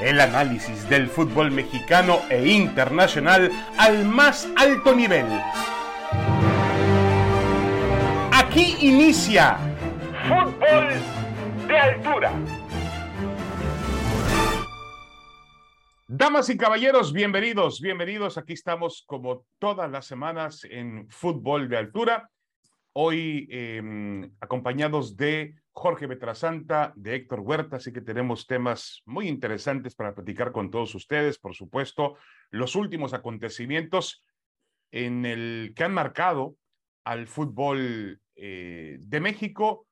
El análisis del fútbol mexicano e internacional al más alto nivel. Aquí inicia Fútbol de Altura. Damas y caballeros, bienvenidos, bienvenidos. Aquí estamos como todas las semanas en Fútbol de Altura. Hoy eh, acompañados de Jorge Betrasanta, de Héctor Huerta, así que tenemos temas muy interesantes para platicar con todos ustedes, por supuesto, los últimos acontecimientos en el que han marcado al fútbol eh, de México,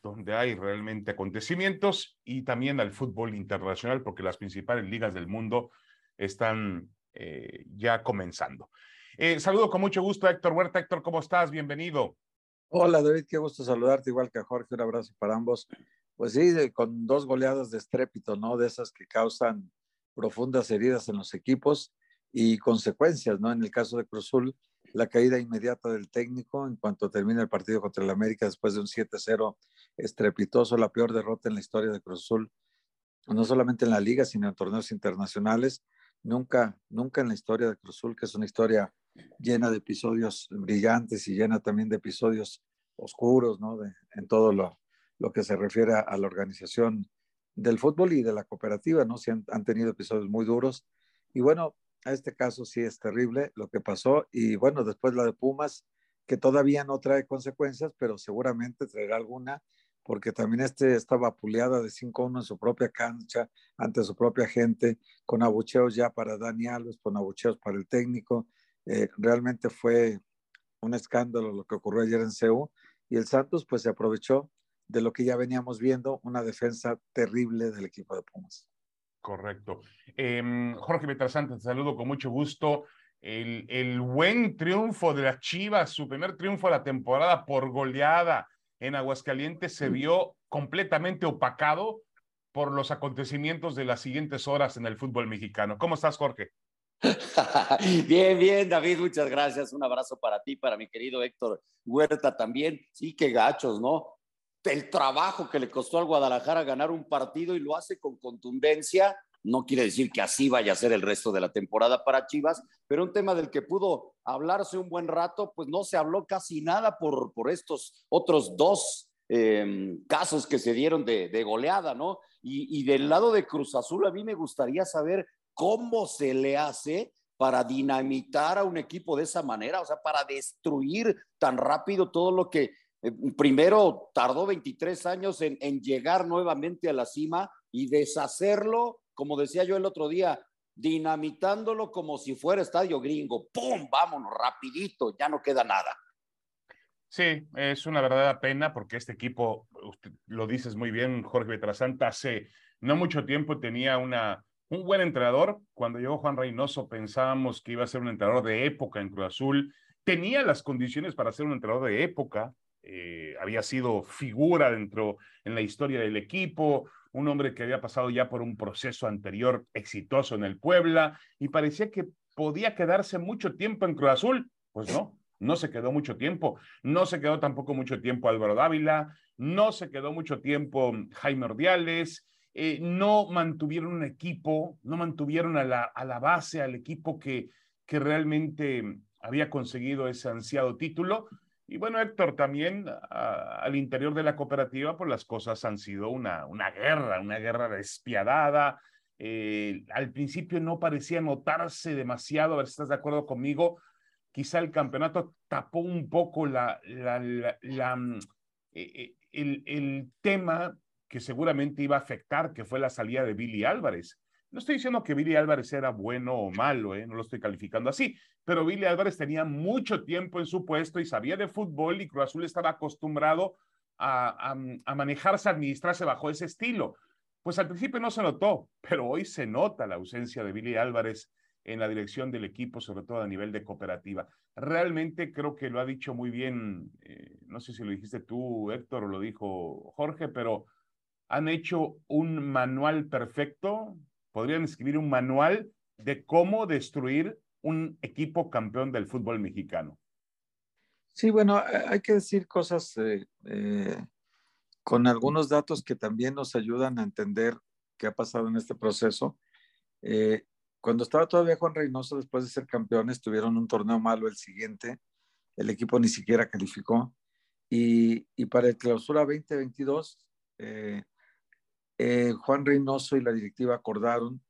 donde hay realmente acontecimientos, y también al fútbol internacional, porque las principales ligas del mundo están eh, ya comenzando. Eh, saludo con mucho gusto a Héctor Huerta. Héctor, ¿cómo estás? Bienvenido. Hola David, qué gusto saludarte, igual que a Jorge, un abrazo para ambos. Pues sí, con dos goleadas de estrépito, ¿no? De esas que causan profundas heridas en los equipos y consecuencias, ¿no? En el caso de Cruzul, la caída inmediata del técnico en cuanto termina el partido contra el América después de un 7-0 estrepitoso, la peor derrota en la historia de Cruzul, no solamente en la liga, sino en torneos internacionales. Nunca, nunca en la historia de Cruzul, que es una historia llena de episodios brillantes y llena también de episodios oscuros, ¿no? De, en todo lo, lo, que se refiere a, la organización del fútbol y de la cooperativa, ¿no? Si han, han, tenido episodios muy duros. Y bueno, a este caso sí es terrible lo que pasó. Y bueno, después la de Pumas, que todavía no trae consecuencias, pero seguramente traerá alguna, porque también este estaba vapuleada de 5-1 en su propia cancha, ante su propia gente, con abucheos ya para Dani Alves, con abucheos para el técnico. Eh, realmente fue un escándalo lo que ocurrió ayer en CEU y el Santos pues se aprovechó de lo que ya veníamos viendo, una defensa terrible del equipo de Pumas. Correcto. Eh, Jorge Betrasante, te saludo con mucho gusto. El, el, buen triunfo de las Chivas, su primer triunfo de la temporada por goleada en Aguascalientes, se vio completamente opacado por los acontecimientos de las siguientes horas en el fútbol mexicano. ¿Cómo estás, Jorge? bien, bien, David, muchas gracias. Un abrazo para ti, para mi querido Héctor Huerta también. Sí, qué gachos, ¿no? El trabajo que le costó al Guadalajara ganar un partido y lo hace con contundencia. No quiere decir que así vaya a ser el resto de la temporada para Chivas, pero un tema del que pudo hablarse un buen rato, pues no se habló casi nada por, por estos otros dos eh, casos que se dieron de, goleada, ¿no? Y, del lado de Cruz Azul, a mí me gustaría saber cómo se le hace para dinamitar a un equipo de esa manera, o sea, para destruir tan rápido todo lo que eh, primero tardó 23 años en, llegar nuevamente a la cima y deshacerlo, como decía yo el otro día, dinamitándolo como si fuera estadio gringo. ¡Pum! Vámonos, rapidito, ya no queda nada. Sí, es una verdadera pena porque este equipo, lo dices muy bien, Jorge Betrasanta, hace no mucho tiempo tenía una, un buen entrenador. Cuando llegó Juan Reynoso pensábamos que iba a ser un entrenador de época en Cruz Azul. Tenía las condiciones para ser un entrenador de época. Eh, había sido figura dentro en la historia del equipo, un hombre que había pasado ya por un proceso anterior exitoso en el Puebla y parecía que podía quedarse mucho tiempo en Cruz Azul. Pues no, no se quedó mucho tiempo. No se quedó tampoco mucho tiempo Álvaro Dávila, no se quedó mucho tiempo Jaime Ordiales eh, no mantuvieron un equipo, no mantuvieron a la, a la base, al equipo que, que realmente había conseguido ese ansiado título. Y bueno, Héctor, también a, al interior de la cooperativa, pues las cosas han sido una, una guerra, una guerra despiadada. Eh, al principio no parecía notarse demasiado, a ver si estás de acuerdo conmigo, quizá el campeonato tapó un poco la, la, la, la eh, el, el, tema que seguramente iba a afectar, que fue la salida de Billy Álvarez. No estoy diciendo que Billy Álvarez era bueno o malo, ¿eh? no lo estoy calificando así, pero Billy Álvarez tenía mucho tiempo en su puesto y sabía de fútbol y Cruz Azul estaba acostumbrado a, a, a manejarse, administrarse bajo ese estilo. Pues al principio no se notó, pero hoy se nota la ausencia de Billy Álvarez en la dirección del equipo, sobre todo a nivel de cooperativa. Realmente creo que lo ha dicho muy bien, eh, no sé si lo dijiste tú, Héctor, o lo dijo Jorge, pero han hecho un manual perfecto, podrían escribir un manual de cómo destruir un equipo campeón del fútbol mexicano. Sí, bueno, hay que decir cosas eh, eh, con algunos datos que también nos ayudan a entender qué ha pasado en este proceso. Eh, cuando estaba todavía Juan Reynoso, después de ser campeones, tuvieron un torneo malo el siguiente. El equipo ni siquiera calificó. Y, para el clausura 2022, eh, eh, Juan Reynoso y la directiva acordaron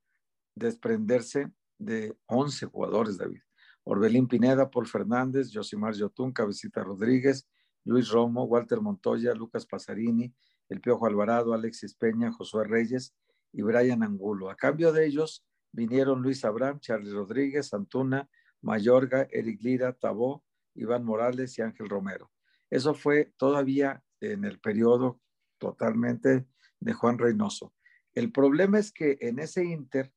desprenderse de 11 jugadores, David. Orbelín Pineda, Paul Fernández, Josimar Yotún, Cabecita Rodríguez, Luis Romo, Walter Montoya, Lucas Pasarini, El Piojo Alvarado, Alexis Peña, Josué Reyes y Brian Angulo. A cambio de ellos vinieron Luis Abraham, Charlie Rodríguez, Antuna, Mayorga, Eric Lira, Tabó, Iván Morales y Ángel Romero. Eso fue todavía en el periodo totalmente de Juan Reynoso. El problema es que en ese inter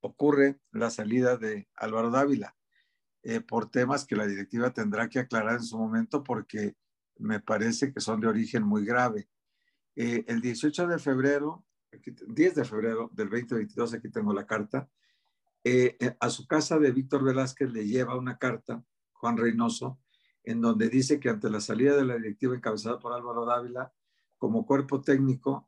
ocurre la salida de Álvaro Dávila eh, por temas que la directiva tendrá que aclarar en su momento porque me parece que son de origen muy grave. Eh, el 18 de febrero, 10 de febrero del 2022, aquí tengo la carta, eh, a su casa de Víctor Velázquez le lleva una carta, Juan Reynoso, en donde dice que ante la salida de la directiva encabezada por Álvaro Dávila, como cuerpo técnico,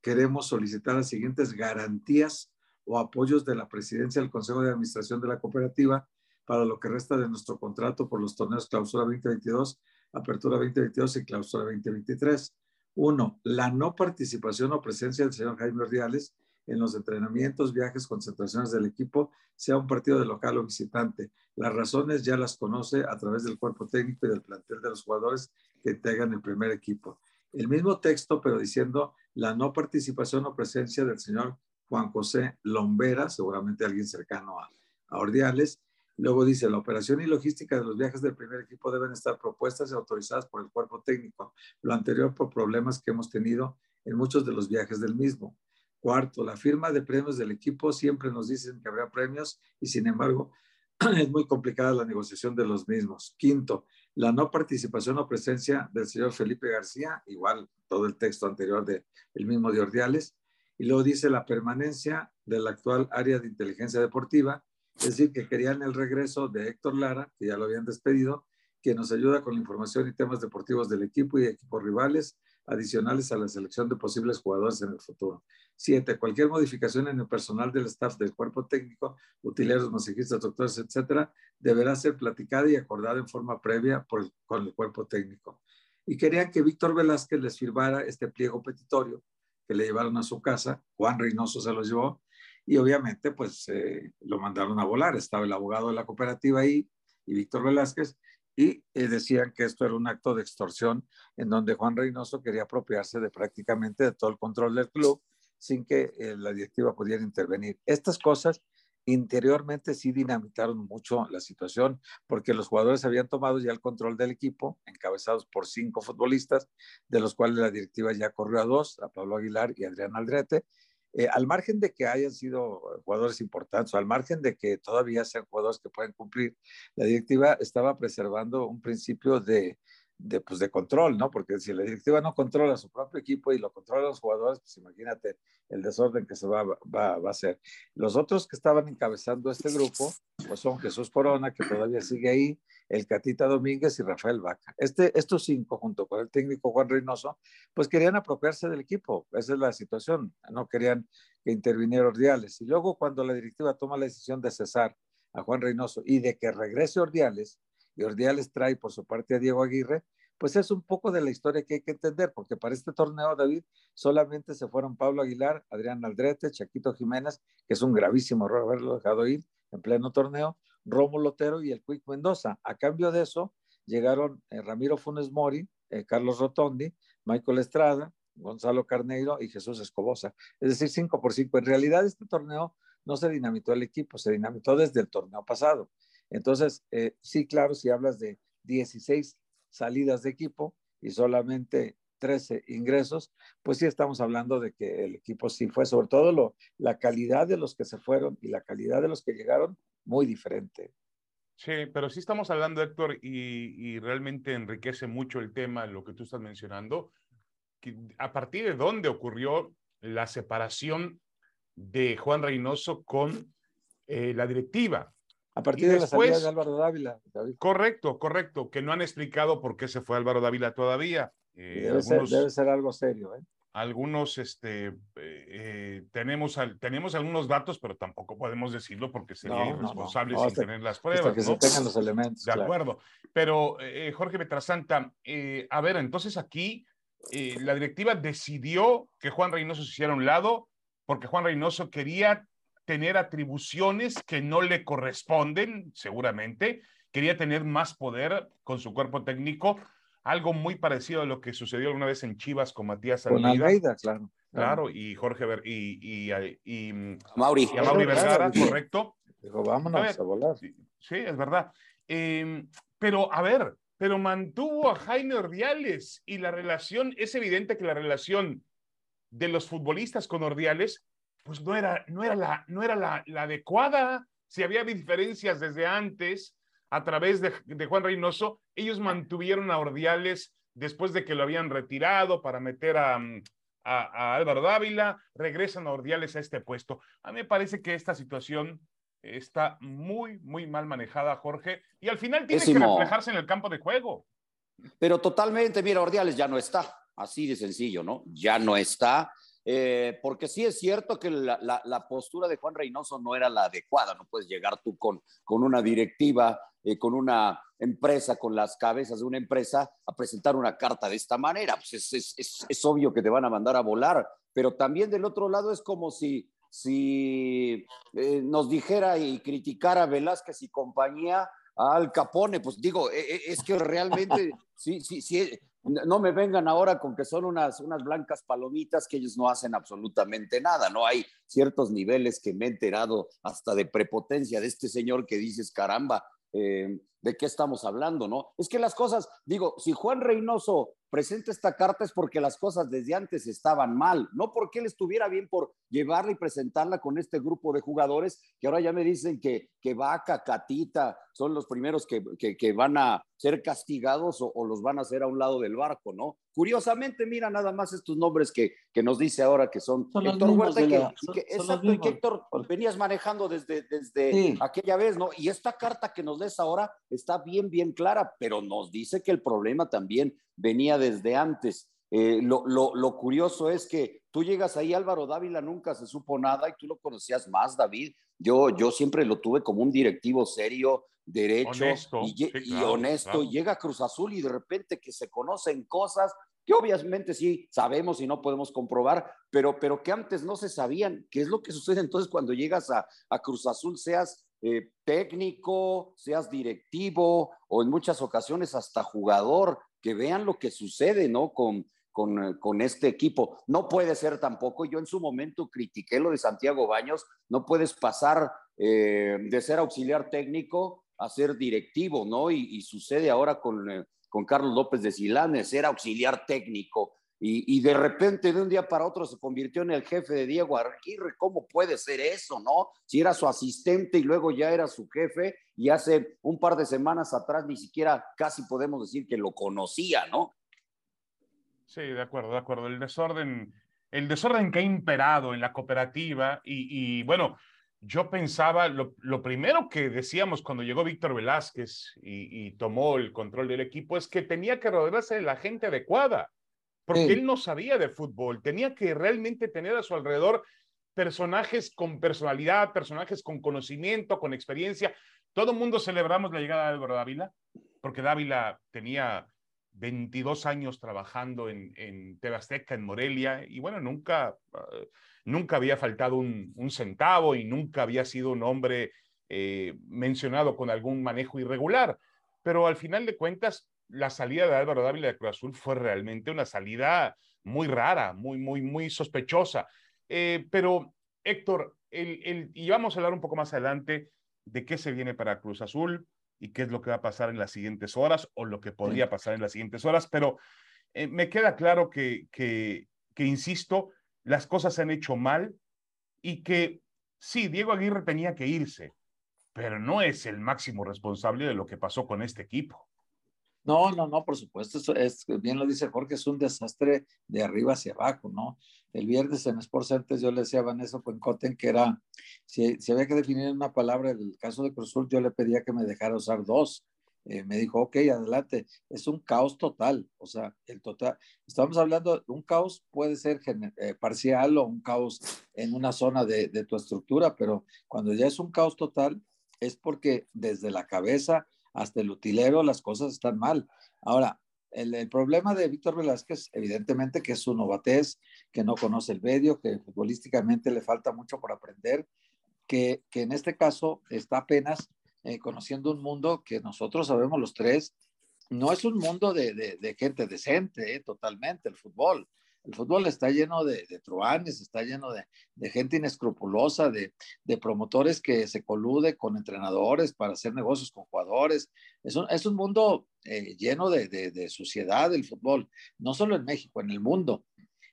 queremos solicitar las siguientes garantías o apoyos de la presidencia del Consejo de Administración de la cooperativa para lo que resta de nuestro contrato por los torneos Clausura 2022, Apertura 2022 y Clausura 2023. Uno, la no participación o presencia del señor Jaime Ordiales en los entrenamientos, viajes, concentraciones del equipo, sea un partido de local o visitante. Las razones ya las conoce a través del cuerpo técnico y del plantel de los jugadores que integran el primer equipo. El mismo texto, pero diciendo la no participación o presencia del señor Juan José Lombera, seguramente alguien cercano a, a Ordiales, Luego dice, la operación y logística de los viajes del primer equipo deben estar propuestas y autorizadas por el cuerpo técnico. Lo anterior por problemas que hemos tenido en muchos de los viajes del mismo. Cuarto, la firma de premios del equipo siempre nos dicen que habrá premios y sin embargo es muy complicada la negociación de los mismos. Quinto, la no participación o presencia del señor Felipe García, igual todo el texto anterior del el mismo de Ordiales. Y luego dice la permanencia de la actual área de inteligencia deportiva es decir, que querían el regreso de Héctor Lara, que ya lo habían despedido, que nos ayuda con la información y temas deportivos del equipo y equipos rivales adicionales a la selección de posibles jugadores en el futuro. Siete, cualquier modificación en el personal del staff del cuerpo técnico, utileros, masajistas, doctores, etcétera, deberá ser platicada y acordada en forma previa por con el cuerpo técnico. Y querían que Víctor Velázquez les firmara este pliego petitorio que le llevaron a su casa. Juan Reynoso se lo llevó y obviamente pues eh, lo mandaron a volar. Estaba el abogado de la cooperativa ahí y Víctor Velázquez y eh, decían que esto era un acto de extorsión en donde Juan Reynoso quería apropiarse de prácticamente de todo el control del club sin que eh, la directiva pudiera intervenir. Estas cosas interiormente sí dinamitaron mucho la situación porque los jugadores habían tomado ya el control del equipo, encabezados por cinco futbolistas, de los cuales la directiva ya corrió a dos, a Pablo Aguilar y Adrián Aldrete, eh, al margen de que hayan sido jugadores importantes, o al margen de que todavía sean jugadores que pueden cumplir, la directiva estaba preservando un principio de, de, pues, de control, ¿no? Porque si la directiva no controla su propio equipo y lo controlan los jugadores, pues imagínate el desorden que se va, va, va a hacer. Los otros que estaban encabezando este grupo, pues son Jesús Corona, que todavía sigue ahí, el Catita Domínguez y Rafael Vaca. Este, estos cinco, junto con el técnico Juan Reynoso, pues querían apropiarse del equipo. Esa es la situación. No querían que interviniera Ordiales. Y luego cuando la directiva toma la decisión de cesar a Juan Reynoso y de que regrese Ordiales, y Ordiales trae por su parte a Diego Aguirre, pues es un poco de la historia que hay que entender, porque para este torneo, David, solamente se fueron Pablo Aguilar, Adrián Aldrete, Chaquito Jiménez, que es un gravísimo error haberlo dejado ir en pleno torneo, Rómulo Lotero y el Quick Mendoza. A cambio de eso, llegaron eh, Ramiro Funes Mori, eh, Carlos Rotondi, Michael Estrada, Gonzalo Carneiro y Jesús Escobosa. Es decir, 5 por 5. En realidad, este torneo no se dinamitó el equipo, se dinamitó desde el torneo pasado. Entonces, eh, sí, claro, si hablas de 16 salidas de equipo y solamente 13 ingresos, pues sí estamos hablando de que el equipo sí fue, sobre todo la calidad de los que se fueron y la calidad de los que llegaron, muy diferente. Sí, pero sí estamos hablando, Héctor, y, realmente enriquece mucho el tema, lo que tú estás mencionando. ¿A partir de dónde ocurrió la separación de Juan Reynoso con eh, la directiva? A partir de la salida de Álvaro Dávila. Correcto, correcto, que no han explicado por qué se fue Álvaro Dávila todavía. Eh, debe, ser, debe, ser, algo serio. ¿eh? algunos, este, eh, tenemos, tenemos algunos datos, pero tampoco podemos decirlo porque sería irresponsable sin tener las pruebas. que se tengan los elementos. De acuerdo. Pero, Jorge Betrasanta, a ver, entonces aquí la directiva decidió que Juan Reynoso se hiciera a un lado porque Juan Reynoso quería tener atribuciones que no le corresponden, seguramente, quería tener más poder con su cuerpo técnico algo muy parecido a lo que sucedió alguna vez en Chivas con Matías Almeida. Con claro. Claro, y Jorge Ver, y, y, y, Mauri. y a Mauri Vergara, correcto. Dijo, vámonos a, volar. Sí, es verdad. Em, pero, a ver, pero mantuvo a Jaime Ordiales y la relación, es evidente que la relación de los futbolistas con Ordiales, pues no era, no era, la, no era la, la adecuada. Si había diferencias desde antes, a través de, Juan Reynoso, ellos mantuvieron a Ordiales después de que lo habían retirado para meter a, a, Álvaro Dávila, regresan a Ordiales a este puesto. A mí me parece que esta situación está muy, muy mal manejada, Jorge, y al final tiene que reflejarse en el campo de juego. Pero totalmente, mira, Ordiales ya no está, así de sencillo, ¿no? Ya no está. Eh, porque sí es cierto que la, la, postura de Juan Reynoso no era la adecuada, no puedes llegar tú con, con una directiva, eh, con una empresa, con las cabezas de una empresa, a presentar una carta de esta manera. Pues es, es, es, obvio que te van a mandar a volar, pero también del otro lado es como si, si eh, nos dijera y criticara Velázquez y compañía al Capone, pues digo, es que realmente, sí, sí, sí, no me vengan ahora con que son unas, unas blancas palomitas que ellos no hacen absolutamente nada, ¿no? Hay ciertos niveles que me he enterado hasta de prepotencia de este señor que dices, caramba, eh, ¿de qué estamos hablando, no? Es que las cosas, digo, si Juan Reynoso presenta esta carta es porque las cosas desde antes estaban mal, no porque él estuviera bien por llevarla y presentarla con este grupo de jugadores que ahora ya me dicen que, que Vaca, Catita son los primeros que, que, van a ser castigados o, los van a hacer a un lado del barco, ¿no? Curiosamente, mira nada más estos nombres que, que nos dice ahora que son, Héctor Huerta, que, exacto, y que Héctor venías manejando desde, desde aquella vez, ¿no? Y esta carta que nos des ahora está bien, bien clara, pero nos dice que el problema también venía desde antes. Eh, lo, lo, curioso es que tú llegas ahí, Álvaro Dávila nunca se supo nada y tú lo conocías más, David. Yo, yo siempre lo tuve como un directivo serio, derecho y, honesto. llega Cruz Azul y de repente que se conocen cosas que obviamente sí sabemos y no podemos comprobar, pero, pero que antes no se sabían. ¿Qué es lo que sucede entonces cuando llegas a, a Cruz Azul, seas eh, técnico, seas directivo o en muchas ocasiones hasta jugador? que vean lo que sucede, ¿no? Con, con, eh, con, este equipo. No puede ser tampoco, yo en su momento critiqué lo de Santiago Baños, no puedes pasar eh, de ser auxiliar técnico a ser directivo, ¿no? Y, sucede ahora con, con Carlos López de Silán, ser auxiliar técnico. Y, y, de repente, de un día para otro, se convirtió en el jefe de Diego Aguirre. ¿Cómo puede ser eso, no? Si era su asistente y luego ya era su jefe, y hace un par de semanas atrás ni siquiera casi podemos decir que lo conocía, ¿no? Sí, de acuerdo, de acuerdo. El desorden, el desorden que ha imperado en la cooperativa y, bueno, yo pensaba, lo, primero que decíamos cuando llegó Víctor Velázquez y, tomó el control del equipo es que tenía que rodearse de la gente adecuada, porque él no sabía de fútbol, tenía que realmente tener a su alrededor personajes con personalidad, personajes con conocimiento, con experiencia. Todo el mundo celebramos la llegada de Álvaro Dávila, porque Dávila tenía 22 años trabajando en, en Tebasteca, en Morelia, y bueno, nunca, eh, nunca había faltado un, centavo y nunca había sido un hombre eh, mencionado con algún manejo irregular. Pero al final de cuentas, la salida de Álvaro Dávila de Cruz Azul fue realmente una salida muy rara, muy, muy, muy sospechosa. Eh, pero, Héctor, el, y vamos a hablar un poco más adelante de qué se viene para Cruz Azul y qué es lo que va a pasar en las siguientes horas o lo que podría pasar en las siguientes horas, pero eh, me queda claro que, que, que, insisto, las cosas se han hecho mal y que sí, Diego Aguirre tenía que irse, pero no es el máximo responsable de lo que pasó con este equipo. No, no, no, por supuesto, eso es, bien lo dice Jorge, es un desastre de arriba hacia abajo, ¿no? El viernes en Sports Center yo le decía a Vanessa Puencoten que era, si, había que definir una palabra del caso de Cruzul, yo le pedía que me dejara usar dos, eh, me dijo, ok, adelante, es un caos total, o sea, el total, estamos hablando, un caos puede ser eh, parcial o un caos en una zona de, tu estructura, pero cuando ya es un caos total, es porque desde la cabeza hasta el utilero las cosas están mal. Ahora, el, problema de Víctor Velázquez, evidentemente que es su novatez, que no conoce el medio, que futbolísticamente le falta mucho por aprender, que, que en este caso está apenas eh, conociendo un mundo que nosotros sabemos los tres, no es un mundo de, de, de gente decente, eh, totalmente, el fútbol. El fútbol está lleno de, de truanes, está lleno de, gente inescrupulosa, de, promotores que se colude con entrenadores para hacer negocios con jugadores. Es un, es un mundo eh, lleno de, suciedad el fútbol, no solo en México, en el mundo.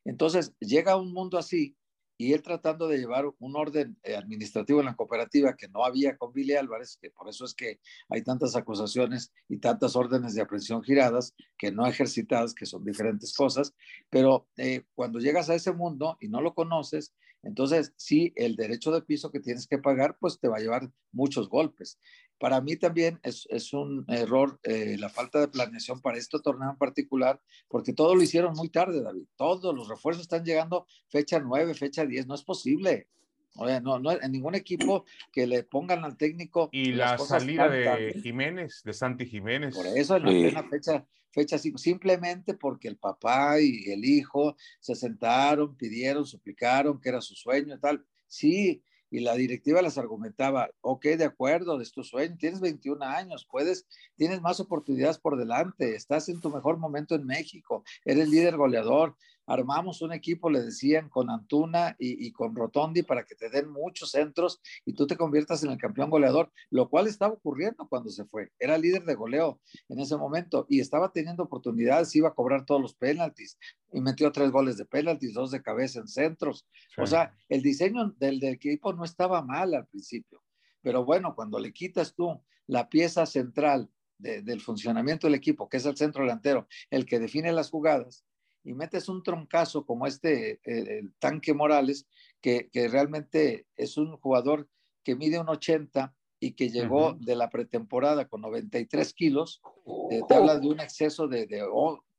Entonces, llega un mundo así y él tratando de llevar un orden eh, administrativo en la cooperativa que no había con Billy Álvarez, que por eso es que hay tantas acusaciones y tantas órdenes de aprehensión giradas que no ejercitadas, que son diferentes cosas, pero eh, cuando llegas a ese mundo y no lo conoces, entonces sí, el derecho de piso que tienes que pagar, pues te va a llevar muchos golpes. Para mí también es, es un error eh, la falta de planeación para este torneo en particular, porque todo lo hicieron muy tarde, David. Todos los refuerzos están llegando fecha 9, fecha 10. No es posible. O sea, no, no, en ningún equipo que le pongan al técnico. Y la salida de Jiménez, de Santi Jiménez. Por eso en la plena fecha, fecha simplemente porque el papá y el hijo se sentaron, pidieron, suplicaron que era su sueño y tal. Sí, y la directiva les argumentaba, ok, de acuerdo, es tu sueño, tienes 21 años, puedes, tienes más oportunidades por delante, estás en tu mejor momento en México, eres líder goleador, armamos un equipo, le decían, con Antuna y, con Rotondi para que te den muchos centros y tú te conviertas en el campeón goleador, lo cual estaba ocurriendo cuando se fue. Era líder de goleo en ese momento y estaba teniendo oportunidades, iba a cobrar todos los penaltis y metió tres goles de penaltis, dos de cabeza en centros. O sea, el diseño del, del equipo no estaba mal al principio, pero bueno, cuando le quitas tú la pieza central del funcionamiento del equipo, que es el centro delantero, el que define las jugadas, y metes un troncazo como este, el tanque Morales, que, que, realmente es un jugador que mide un 80 y que llegó de la pretemporada con 93 kilos, eh, te habla de un exceso de, de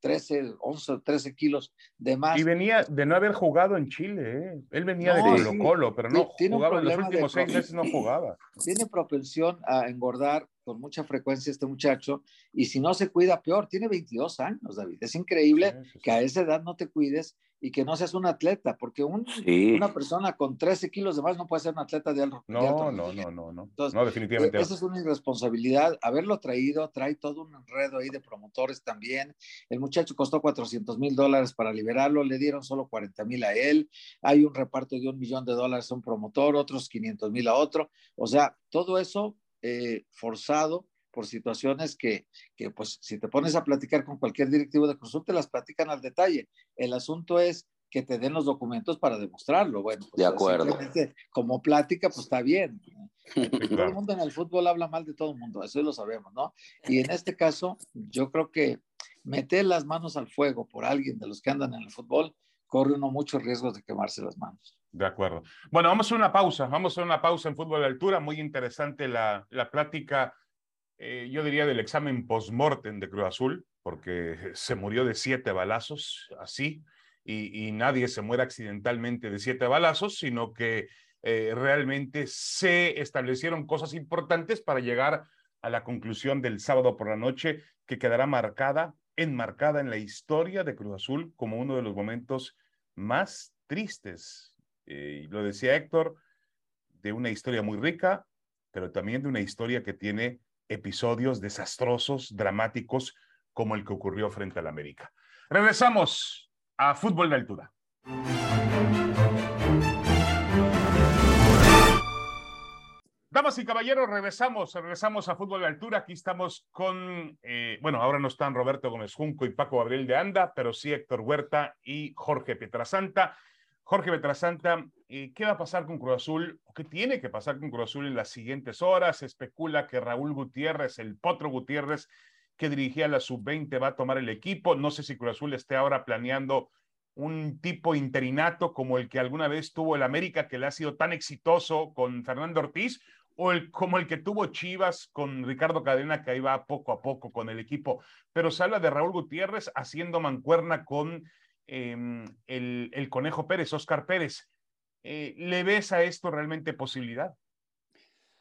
13, 11, 13 kilos de más. Y venía de no haber jugado en Chile, ¿eh? él venía de Colo Colo, pero no jugaba en los últimos seis meses, no jugaba. Tiene propensión a engordar con mucha frecuencia este muchacho y si no se cuida, peor. Tiene 22 años, David. Es increíble que a esa edad no te cuides y que no seas un atleta, porque un, una persona con 13 kilos de más no puede ser un atleta de alto. No, no, no, no, no. no, definitivamente. Esa es una irresponsabilidad. Haberlo traído, trae todo un enredo ahí de promotores también. El muchacho costó 400 mil dólares para liberarlo, le dieron solo 40 mil a él. Hay un reparto de un millón de dólares a un promotor, otros 500 mil a otro. O sea, todo eso eh, forzado por situaciones que, que, pues, si te pones a platicar con cualquier directivo de Cruzul, te las platican al detalle. El asunto es que te den los documentos para demostrarlo. Bueno, pues, de acuerdo. Como plática, pues está bien. Todo el mundo en el fútbol habla mal de todo el mundo, eso lo sabemos, ¿no? Y en este caso, yo creo que meter las manos al fuego por alguien de los que andan en el fútbol, corre uno muchos riesgos de quemarse las manos. De acuerdo. Bueno, vamos a una pausa. Vamos a una pausa en fútbol de altura. Muy interesante la, la plática, eh, yo diría, del examen post-mortem de Cruz Azul, porque se murió de siete balazos, así, y, y nadie se muere accidentalmente de siete balazos, sino que eh, realmente se establecieron cosas importantes para llegar a la conclusión del sábado por la noche, que quedará marcada, enmarcada en la historia de Cruz Azul como uno de los momentos más tristes. Eh, lo decía Héctor, de una historia muy rica, pero también de una historia que tiene episodios desastrosos, dramáticos, como el que ocurrió frente al América. Regresamos a Fútbol de Altura. Damas y caballeros, regresamos, regresamos a Fútbol de Altura. Aquí estamos con, eh, bueno, ahora no están Roberto Gómez Junco y Paco Gabriel de Anda, pero sí Héctor Huerta y Jorge Pietrasanta. Jorge Pietrasanta, eh, ¿qué va a pasar con Cruz Azul? qué tiene que pasar con Cruz Azul en las siguientes horas? Se especula que Raúl Gutiérrez, el Potro Gutiérrez, que dirigía la Sub-20, va a tomar el equipo. No sé si Cruz Azul esté ahora planeando un tipo interinato como el que alguna vez tuvo el América, que le ha sido tan exitoso con Fernando Ortiz, o el, como el que tuvo Chivas con Ricardo Cadena, que ahí va poco a poco con el equipo, pero se habla de Raúl Gutiérrez haciendo mancuerna con em, el, Conejo Pérez, Oscar Pérez. Eh, ¿Le ves a esto realmente posibilidad?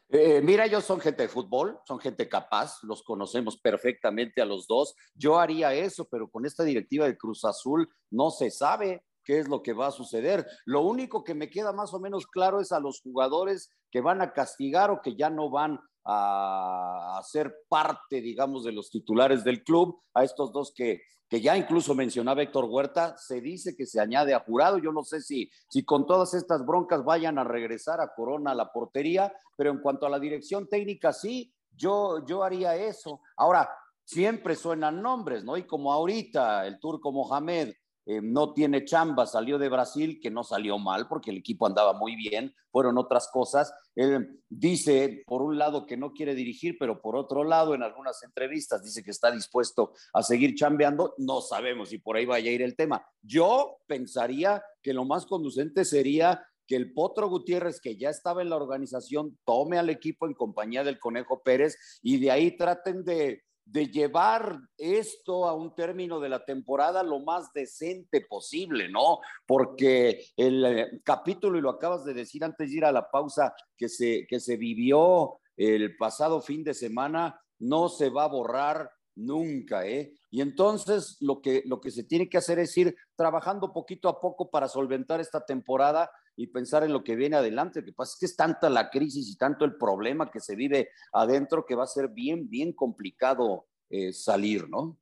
Eh, mira, ellos son gente de fútbol, son gente capaz, los conocemos perfectamente a los dos. Yo haría eso, pero con esta directiva de Cruz Azul no se sabe qué es lo que va a suceder. Lo único que me queda más o menos claro es a los jugadores que van a castigar o que ya no van a, ser parte, digamos, de los titulares del club, a estos dos que, que ya incluso mencionaba Héctor Huerta, se dice que se añade a jurado. Yo no sé si, si con todas estas broncas vayan a regresar a Corona a la portería, pero en cuanto a la dirección técnica, sí, yo, yo haría eso. Ahora, siempre suenan nombres, ¿no? Y como ahorita el turco Mohamed eh, no tiene chamba, salió de Brasil, que no salió mal porque el equipo andaba muy bien, fueron otras cosas. Él dice, por un lado, que no quiere dirigir, pero por otro lado, en algunas entrevistas dice que está dispuesto a seguir chambeando. No sabemos si por ahí vaya a ir el tema. Yo pensaría que lo más conducente sería que el Potro Gutiérrez, que ya estaba en la organización, tome al equipo en compañía del Conejo Pérez y de ahí traten de de llevar esto a un término de la temporada lo más decente posible, ¿no? Porque el eh, capítulo, y lo acabas de decir antes de ir a la pausa, que se, que se vivió el pasado fin de semana, no se va a borrar nunca, ¿eh? Y entonces lo que, lo que se tiene que hacer es ir trabajando poquito a poco para solventar esta temporada y pensar en lo que viene adelante. Lo que pasa es que es tanta la crisis y tanto el problema que se vive adentro que va a ser bien, bien complicado eh, salir, ¿no?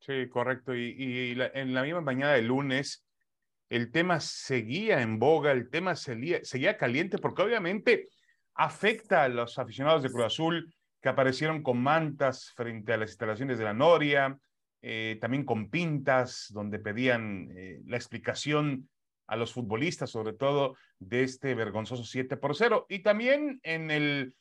Sí, correcto. Y, en la misma mañana de lunes, el tema seguía en boga, el tema seguía, seguía caliente, porque obviamente afecta a los aficionados de Cruz Azul que aparecieron con mantas frente a las instalaciones de la Noria, eh, también con pintas donde pedían eh, la explicación a los futbolistas, sobre todo de este vergonzoso 7 por 0. Y también en el,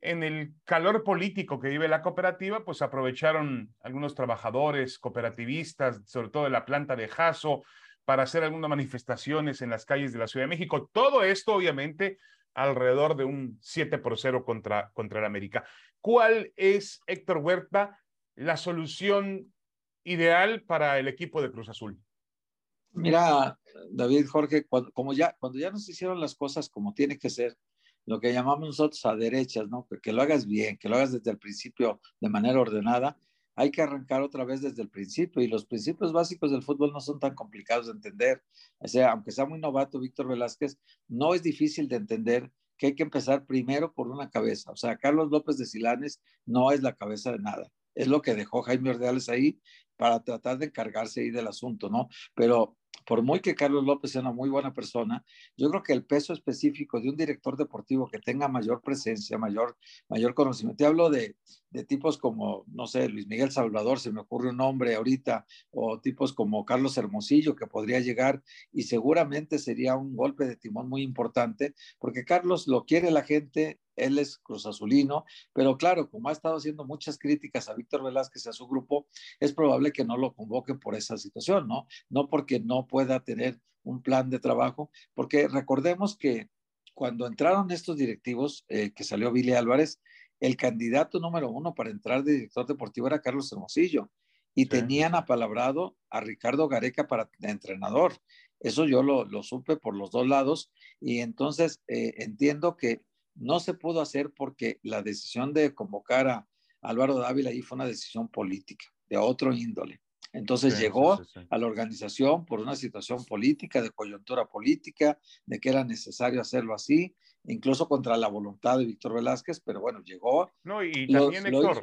en el calor político que vive la cooperativa, pues aprovecharon algunos trabajadores cooperativistas, sobre todo de la planta de Jaso, para hacer algunas manifestaciones en las calles de la Ciudad de México. Todo esto, obviamente, alrededor de un 7 por 0 contra, contra el América. ¿Cuál es, Héctor Huerta, la solución ideal para el equipo de Cruz Azul? Mira, David, Jorge, cuando, como ya, cuando ya nos hicieron las cosas como tiene que ser, lo que llamamos nosotros a derechas, ¿no? Que, lo hagas bien, que lo hagas desde el principio de manera ordenada, hay que arrancar otra vez desde el principio y los principios básicos del fútbol no son tan complicados de entender. O sea, aunque sea muy novato Víctor Velázquez, no es difícil de entender que hay que empezar primero por una cabeza. O sea, Carlos López de Silanes no es la cabeza de nada. Es lo que dejó Jaime Ordeales ahí para tratar de encargarse ahí del asunto, ¿no? Pero por muy que Carlos López sea una muy buena persona, yo creo que el peso específico de un director deportivo que tenga mayor presencia, mayor, mayor conocimiento, te hablo de, de tipos como, no sé, Luis Miguel Salvador, se me ocurre un nombre ahorita, o tipos como Carlos Hermosillo, que podría llegar y seguramente sería un golpe de timón muy importante, porque Carlos lo quiere la gente, él es Cruz Azulino, pero claro, como ha estado haciendo muchas críticas a Víctor Velázquez y a su grupo, es probable que no lo convoquen por esa situación, ¿no? No porque no pueda tener un plan de trabajo, porque recordemos que cuando entraron estos directivos, eh, que salió Billy Álvarez, el candidato número uno para entrar de director deportivo era Carlos Hermosillo y tenían apalabrado a Ricardo Gareca para entrenador. Eso yo lo, lo, supe por los dos lados y entonces eh, entiendo que no se pudo hacer porque la decisión de convocar a Álvaro Dávila ahí fue una decisión política, de otro índole. Entonces llegó a la organización por una situación política, de coyuntura política, de que era necesario hacerlo así, incluso contra la voluntad de Víctor Velázquez, pero bueno, llegó. No, y también, Héctor,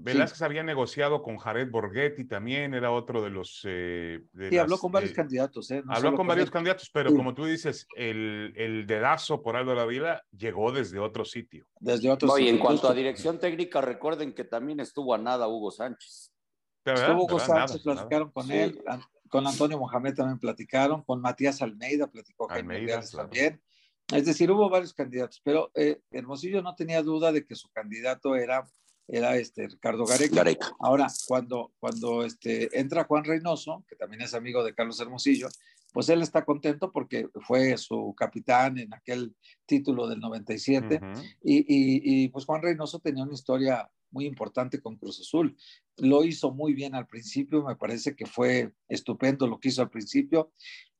Velázquez había negociado con Jared Borghetti, también era otro de los... Eh, sí, habló con varios candidatos. ¿eh? habló con varios candidatos, pero como tú dices, el, el dedazo por Aldo Vila llegó desde otro sitio. Desde otro no, Y en cuanto a dirección técnica, recuerden que también estuvo a nada Hugo Sánchez. Estuvo Hugo Sánchez, platicaron con él, con Antonio Mohamed también platicaron, con Matías Almeida platicó Almeida, también. Es decir, hubo varios candidatos, pero eh, Hermosillo no tenía duda de que su candidato era era este Ricardo Gareca. Ahora, cuando, cuando este, entra Juan Reynoso, que también es amigo de Carlos Hermosillo, pues él está contento porque fue su capitán en aquel título del 97 y, y, y pues Juan Reynoso tenía una historia muy importante con Cruz Azul. Lo hizo muy bien al principio, me parece que fue estupendo lo que hizo al principio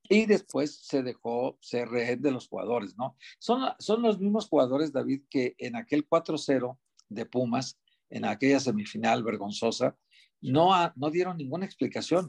y después se dejó ser rehén de los jugadores, ¿no? Son, son los mismos jugadores, David, que en aquel 4-0 de Pumas, en aquella semifinal vergonzosa, no, no dieron ninguna explicación.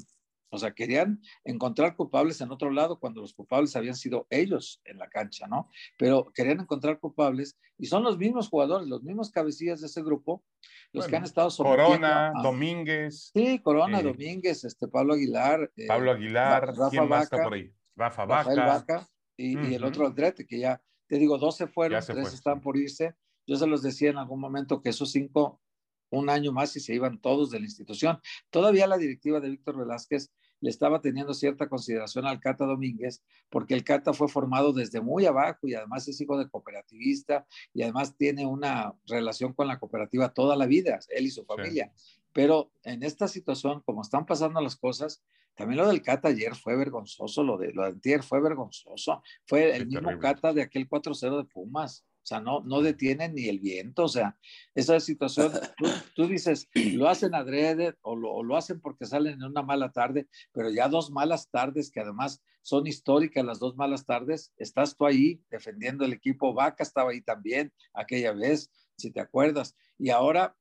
O sea, querían encontrar culpables en otro lado cuando los culpables habían sido ellos en la cancha, ¿no? Pero querían encontrar culpables y son los mismos jugadores, los mismos cabecillas de ese grupo, los que han estado Corona, Domínguez. Sí, Corona, eh, Domínguez, este, Pablo Aguilar. Eh, Pablo Aguilar, Rafa ¿quién más está por ahí? Rafa Vaca. y, el otro Andrete, que ya, te digo, dos se fueron, tres están por irse. Yo se los decía en algún momento que esos cinco un año más y se iban todos de la institución. Todavía la directiva de Víctor Velázquez le estaba teniendo cierta consideración al Cata Domínguez, porque el Cata fue formado desde muy abajo y además es hijo de cooperativista y además tiene una relación con la cooperativa toda la vida, él y su familia. Pero en esta situación, como están pasando las cosas, también lo del Cata ayer fue vergonzoso, lo de lo de fue vergonzoso. Fue el mismo Cata de aquel 4-0 de Pumas. O sea, no, no detienen ni el viento. O sea, esa situación, tú, dices, lo hacen adrede o lo, o lo, hacen porque salen en una mala tarde, pero ya dos malas tardes que además son históricas las dos malas tardes, estás tú ahí defendiendo el equipo. Vaca estaba ahí también aquella vez, si te acuerdas. Y ahora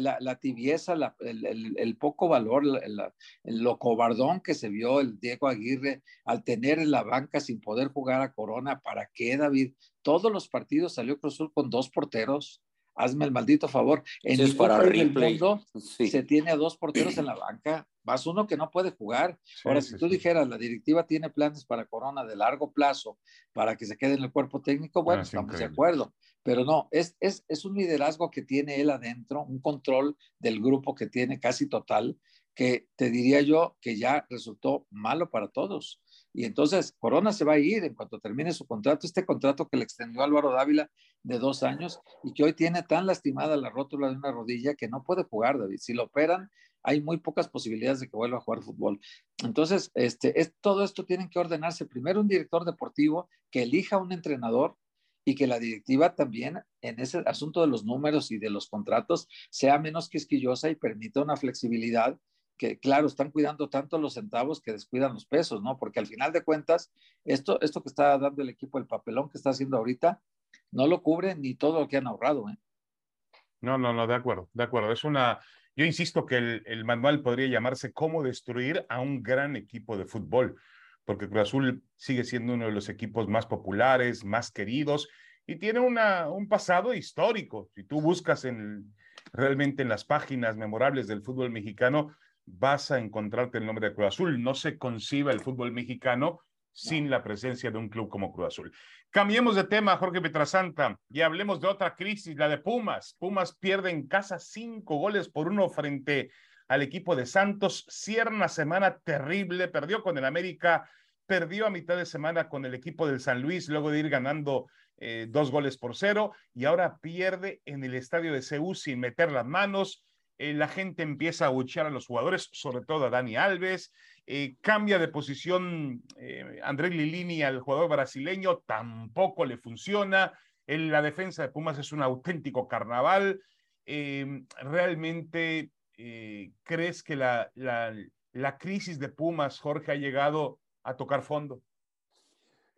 la, tibieza, el, poco valor, lo cobardón que se vio el Diego Aguirre al tener en la banca sin poder jugar a Corona. ¿Para qué, David? Todos los partidos salió Cruz Azul con dos porteros. Hazme el maldito favor. En el para mundo se tiene a dos porteros en la banca, más uno que no puede jugar. Ahora, si tú dijeras, la directiva tiene planes para Corona de largo plazo para que se quede en el cuerpo técnico, bueno, estamos de acuerdo pero no, es, es, es, un liderazgo que tiene él adentro, un control del grupo que tiene casi total, que te diría yo que ya resultó malo para todos. Y entonces Corona se va a ir en cuanto termine su contrato, este contrato que le extendió Álvaro Dávila de dos años y que hoy tiene tan lastimada la rótula de una rodilla que no puede jugar, David. Si lo operan, hay muy pocas posibilidades de que vuelva a jugar fútbol. Entonces, este, es, todo esto tiene que ordenarse primero un director deportivo que elija un entrenador y que la directiva también en ese asunto de los números y de los contratos sea menos quisquillosa y permita una flexibilidad que, claro, están cuidando tanto los centavos que descuidan los pesos, ¿no? Porque al final de cuentas, esto, esto que está dando el equipo, el papelón que está haciendo ahorita, no lo cubre ni todo lo que han ahorrado, ¿eh? No, no, no, de acuerdo, de acuerdo. Es una, yo insisto que el, el manual podría llamarse Cómo destruir a un gran equipo de fútbol porque Cruz Azul sigue siendo uno de los equipos más populares, más queridos y tiene una, un pasado histórico. Si tú buscas en, realmente en las páginas memorables del fútbol mexicano, vas a encontrarte el nombre de Cruz Azul. No se concibe el fútbol mexicano sin la presencia de un club como Cruz Azul. Cambiemos de tema, Jorge Petrasanta, y hablemos de otra crisis, la de Pumas. Pumas pierde en casa cinco goles por uno frente al equipo de Santos. Cierra una semana terrible, perdió con el América, perdió a mitad de semana con el equipo del San Luis, luego de ir ganando eh, dos goles por cero, y ahora pierde en el estadio de Ceú sin meter las manos. Eh, la gente empieza a abuchear a los jugadores, sobre todo a Dani Alves. Eh, cambia de posición André Lilini al jugador brasileño, tampoco le funciona. En la defensa de Pumas es un auténtico carnaval. realmente eh, ¿crees que la, la, crisis de Pumas, Jorge, ha llegado a tocar fondo?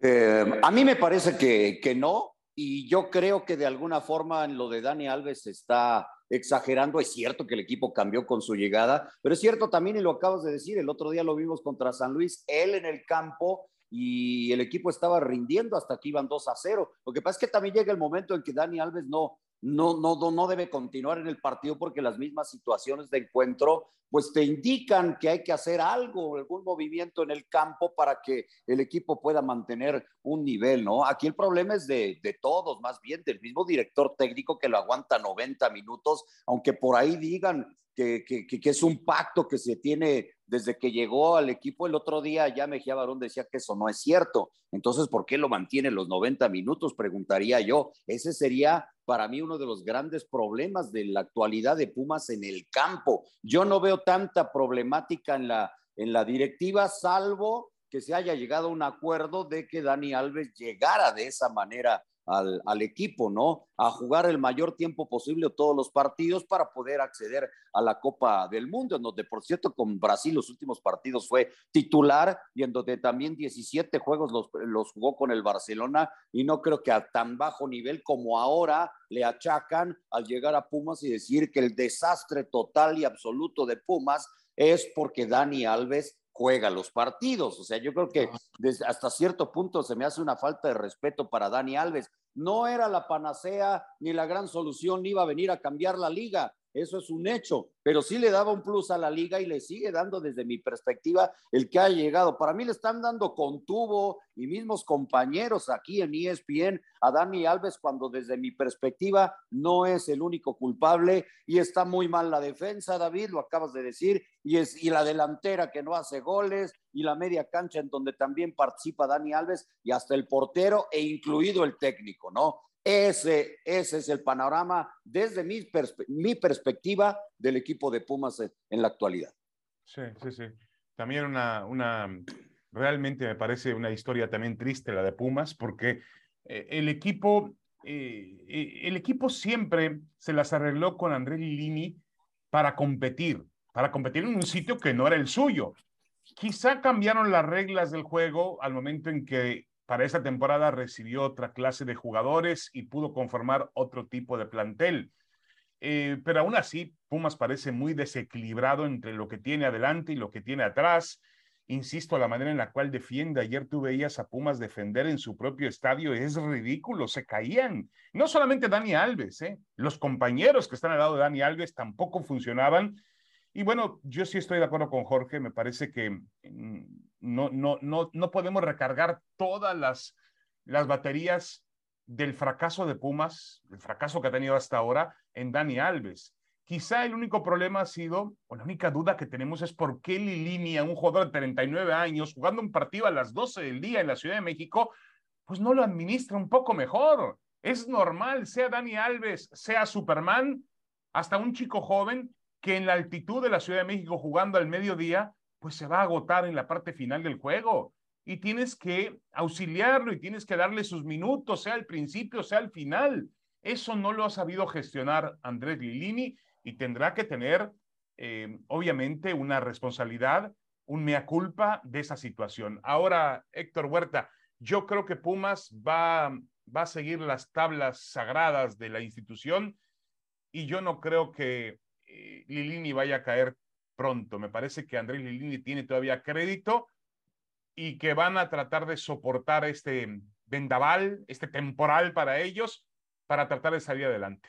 Eh, a mí me parece que, que no, y yo creo que de alguna forma en lo de Dani Alves está exagerando. Es cierto que el equipo cambió con su llegada, pero es cierto también, y lo acabas de decir, el otro día lo vimos contra San Luis, él en el campo y el equipo estaba rindiendo hasta que iban 2 a 0. Lo que pasa es que también llega el momento en que Dani Alves no, no, no, no debe continuar en el partido porque las mismas situaciones de encuentro pues te indican que hay que hacer algo, algún movimiento en el campo para que el equipo pueda mantener un nivel, ¿no? Aquí el problema es de, de todos, más bien del mismo director técnico que lo aguanta 90 minutos, aunque por ahí digan que, que, que, es un pacto que se tiene desde que llegó al equipo el otro día, ya Mejía Barón decía que eso no es cierto. Entonces, ¿por qué lo mantiene los 90 minutos? Preguntaría yo. Ese sería para mí uno de los grandes problemas de la actualidad de Pumas en el campo. Yo no veo tanta problemática en la, en la directiva, salvo que se haya llegado a un acuerdo de que Dani Alves llegara de esa manera al, equipo, ¿no? A jugar el mayor tiempo posible todos los partidos para poder acceder a la Copa del Mundo, en donde, por cierto, con Brasil los últimos partidos fue titular y en donde también 17 juegos los, los jugó con el Barcelona y no creo que a tan bajo nivel como ahora le achacan al llegar a Pumas y decir que el desastre total y absoluto de Pumas es porque Dani Alves juega los partidos. O sea, yo creo que desde hasta cierto punto se me hace una falta de respeto para Dani Alves. No era la panacea ni la gran solución, ni iba a venir a cambiar la liga eso es un hecho, pero sí le daba un plus a la liga y le sigue dando desde mi perspectiva el que ha llegado. Para mí le están dando con tubo y mismos compañeros aquí en ESPN a Dani Alves cuando desde mi perspectiva no es el único culpable y está muy mal la defensa, David, lo acabas de decir, y, es, y la delantera que no hace goles y la media cancha en donde también participa Dani Alves y hasta el portero e incluido el técnico, ¿no? Ese, ese es el panorama desde mi, mi perspectiva del equipo de Pumas en, la actualidad. Sí, sí, sí. También una, una, realmente me parece una historia también triste la de Pumas, porque eh, el equipo, eh, eh, el equipo siempre se las arregló con Andrés Lini para competir, para competir en un sitio que no era el suyo. Quizá cambiaron las reglas del juego al momento en que para esta temporada recibió otra clase de jugadores y pudo conformar otro tipo de plantel. Eh, pero aún así, Pumas parece muy desequilibrado entre lo que tiene adelante y lo que tiene atrás. Insisto, la manera en la cual defiende. Ayer tú veías a Pumas defender en su propio estadio, es ridículo, se caían. No solamente Dani Alves, ¿eh? los compañeros que están al lado de Dani Alves tampoco funcionaban y bueno, yo sí estoy de acuerdo con Jorge, me parece que mm, no, no, no, no podemos recargar todas las, las baterías del fracaso de Pumas, el fracaso que ha tenido hasta ahora en Dani Alves. Quizá el único problema ha sido, o la única duda que tenemos es por qué Lilinia, un jugador de 39 años, jugando un partido a las 12 del día en la Ciudad de México, pues no lo administra un poco mejor. Es normal, sea Dani Alves, sea Superman, hasta un chico joven, que en la altitud de la Ciudad de México jugando al mediodía, pues se va a agotar en la parte final del juego. Y tienes que auxiliarlo y tienes que darle sus minutos, sea al principio, sea al final. Eso no lo ha sabido gestionar Andrés Lilini y tendrá que tener, eh, obviamente, una responsabilidad, un mea culpa de esa situación. Ahora, Héctor Huerta, yo creo que Pumas va, va a seguir las tablas sagradas de la institución y yo no creo que eh, Lilini vaya a caer pronto. Me parece que Andrés Lilini tiene todavía crédito y que van a tratar de soportar este vendaval, este temporal para ellos, para tratar de salir adelante.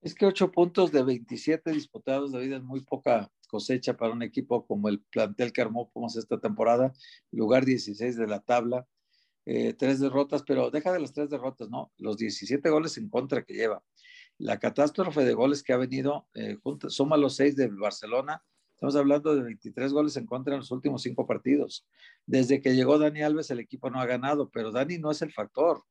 Es que ocho puntos de 27 disputados, David, es muy poca cosecha para un equipo como el plantel que armó Pumas esta temporada, lugar 16 de la tabla, eh, tres derrotas, pero deja de las tres derrotas, ¿no? Los 17 goles en contra que lleva la catástrofe de goles que ha venido, eh, suma los seis del Barcelona, estamos hablando de 23 goles en contra en los últimos cinco partidos. Desde que llegó Dani Alves, el equipo no ha ganado, pero Dani no es el factor.